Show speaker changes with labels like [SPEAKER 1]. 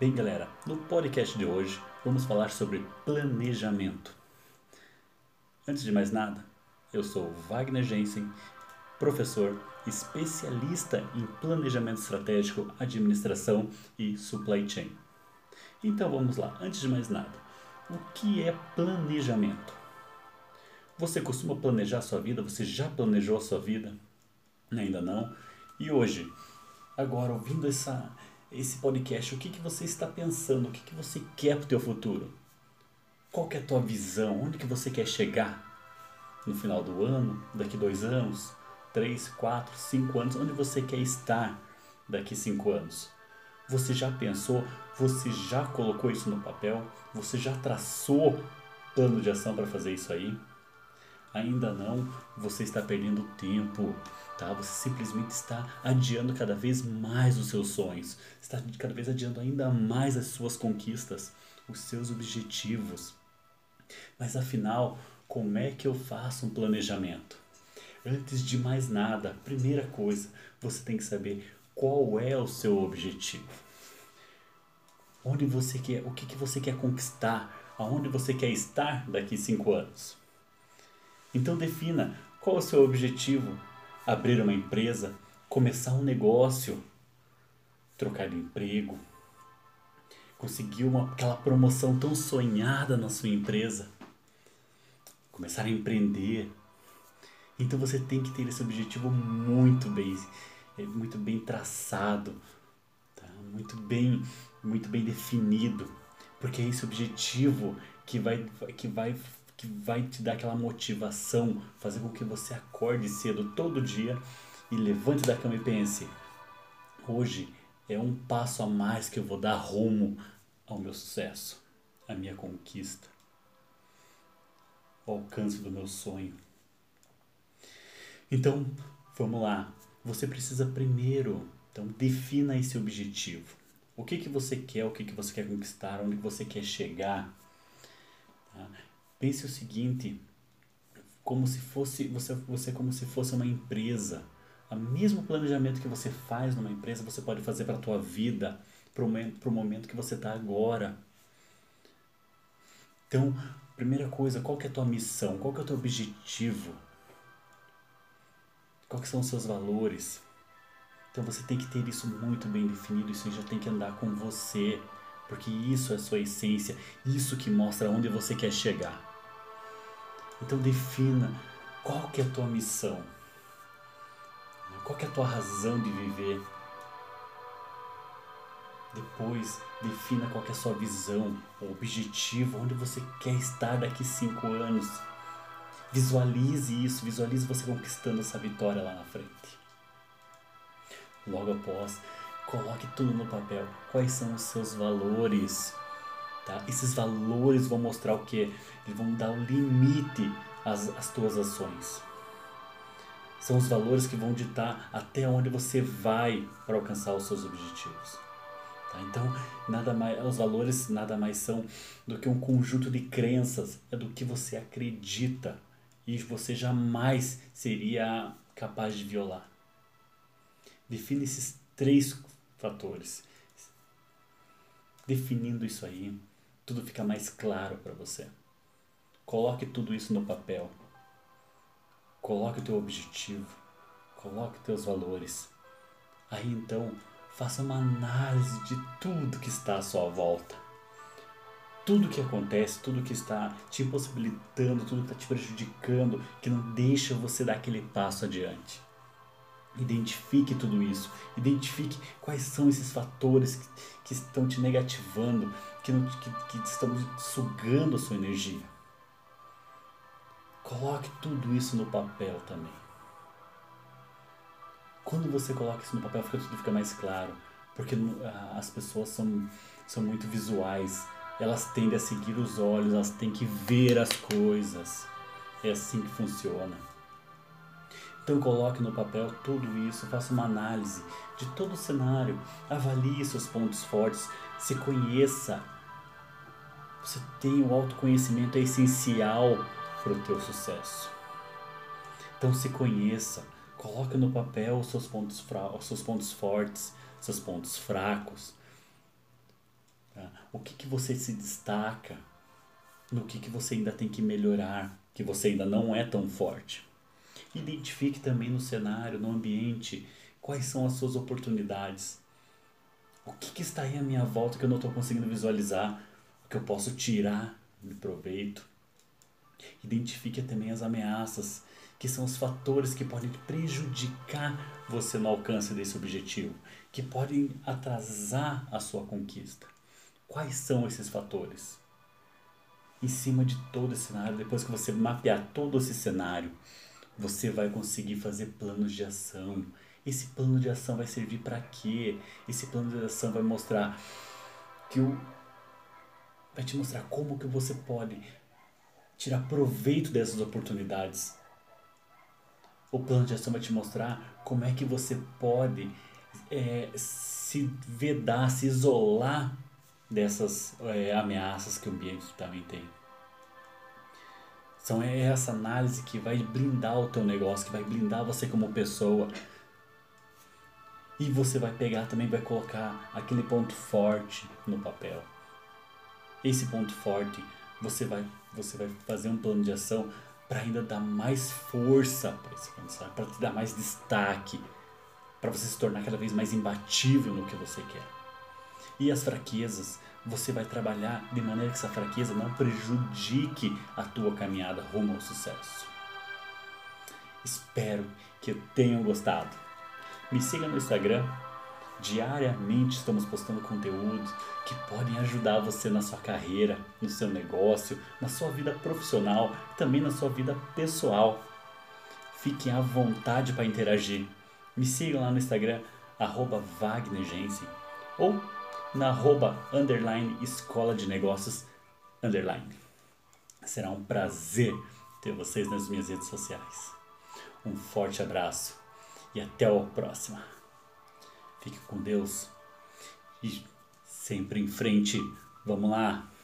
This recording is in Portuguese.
[SPEAKER 1] Bem, galera, no podcast de hoje vamos falar sobre planejamento. Antes de mais nada, eu sou Wagner Jensen, professor especialista em planejamento estratégico, administração e supply chain. Então vamos lá, antes de mais nada, o que é planejamento? Você costuma planejar a sua vida? Você já planejou a sua vida? Ainda não? E hoje, agora ouvindo essa esse podcast, o que, que você está pensando, o que, que você quer para o teu futuro. Qual que é a tua visão, onde que você quer chegar no final do ano, daqui dois anos, três, quatro, cinco anos, onde você quer estar daqui cinco anos. Você já pensou, você já colocou isso no papel, você já traçou plano de ação para fazer isso aí? Ainda não, você está perdendo tempo, tá? Você simplesmente está adiando cada vez mais os seus sonhos, está cada vez adiando ainda mais as suas conquistas, os seus objetivos. Mas afinal, como é que eu faço um planejamento? Antes de mais nada, primeira coisa, você tem que saber qual é o seu objetivo. Onde você quer, o que, que você quer conquistar, aonde você quer estar daqui cinco anos. Então defina qual é o seu objetivo: abrir uma empresa, começar um negócio, trocar de emprego, conseguir uma, aquela promoção tão sonhada na sua empresa, começar a empreender. Então você tem que ter esse objetivo muito bem, é, muito bem traçado, tá? muito bem, muito bem definido, porque é esse objetivo que vai, que vai que vai te dar aquela motivação, fazer com que você acorde cedo todo dia e levante da cama e pense: hoje é um passo a mais que eu vou dar rumo ao meu sucesso, à minha conquista, ao alcance do meu sonho. Então, vamos lá. Você precisa primeiro, então defina esse objetivo. O que que você quer, o que que você quer conquistar, onde você quer chegar. Tá? Pense o seguinte, como se fosse você, você como se fosse uma empresa. O mesmo planejamento que você faz numa empresa, você pode fazer para a tua vida, para o momento, que você está agora. Então, primeira coisa, qual que é a tua missão? Qual que é o teu objetivo? Quais são os seus valores? Então você tem que ter isso muito bem definido, isso já tem que andar com você, porque isso é a sua essência, isso que mostra onde você quer chegar. Então defina qual que é a tua missão, qual que é a tua razão de viver. Depois defina qual que é a sua visão, o objetivo, onde você quer estar daqui cinco anos. Visualize isso, visualize você conquistando essa vitória lá na frente. Logo após, coloque tudo no papel. Quais são os seus valores? Tá? Esses valores vão mostrar o que? Eles vão dar um limite às, às tuas ações. São os valores que vão ditar até onde você vai para alcançar os seus objetivos. Tá? Então, nada mais, os valores nada mais são do que um conjunto de crenças, é do que você acredita e você jamais seria capaz de violar. Define esses três fatores. Definindo isso aí, tudo fica mais claro para você. Coloque tudo isso no papel. Coloque o teu objetivo. Coloque teus valores. Aí então, faça uma análise de tudo que está à sua volta. Tudo que acontece, tudo que está te impossibilitando, tudo que está te prejudicando, que não deixa você dar aquele passo adiante. Identifique tudo isso. Identifique quais são esses fatores que, que estão te negativando, que, não, que, que estão sugando a sua energia. Coloque tudo isso no papel também. Quando você coloca isso no papel, fica, tudo fica mais claro. Porque as pessoas são, são muito visuais. Elas tendem a seguir os olhos, elas têm que ver as coisas. É assim que funciona. Então coloque no papel tudo isso, faça uma análise de todo o cenário, avalie seus pontos fortes, se conheça. Você tem o autoconhecimento é essencial para o teu sucesso. Então se conheça, coloque no papel os seus pontos, os seus pontos fortes, seus pontos fracos. Tá? O que, que você se destaca? No que, que você ainda tem que melhorar? Que você ainda não é tão forte? Identifique também no cenário, no ambiente, quais são as suas oportunidades. O que, que está aí à minha volta que eu não estou conseguindo visualizar? Que eu posso tirar de proveito? Identifique também as ameaças, que são os fatores que podem prejudicar você no alcance desse objetivo, que podem atrasar a sua conquista. Quais são esses fatores? Em cima de todo esse cenário, depois que você mapear todo esse cenário, você vai conseguir fazer planos de ação. Esse plano de ação vai servir para quê? Esse plano de ação vai mostrar que o vai te mostrar como que você pode tirar proveito dessas oportunidades. O plano de ação vai te mostrar como é que você pode é, se vedar, se isolar dessas é, ameaças que o ambiente também tem. É essa análise que vai blindar o teu negócio, que vai blindar você como pessoa. E você vai pegar também, vai colocar aquele ponto forte no papel. Esse ponto forte, você vai, você vai fazer um plano de ação para ainda dar mais força para esse plano, para te dar mais destaque, para você se tornar cada vez mais imbatível no que você quer. E as fraquezas, você vai trabalhar de maneira que essa fraqueza não prejudique a tua caminhada rumo ao sucesso. Espero que tenham gostado. Me siga no Instagram. Diariamente estamos postando conteúdos que podem ajudar você na sua carreira, no seu negócio, na sua vida profissional, também na sua vida pessoal. Fiquem à vontade para interagir. Me sigam lá no Instagram, arroba Wagner ou na arroba underline escola de negócios underline. Será um prazer ter vocês nas minhas redes sociais. Um forte abraço e até a próxima. Fique com Deus e sempre em frente. Vamos lá!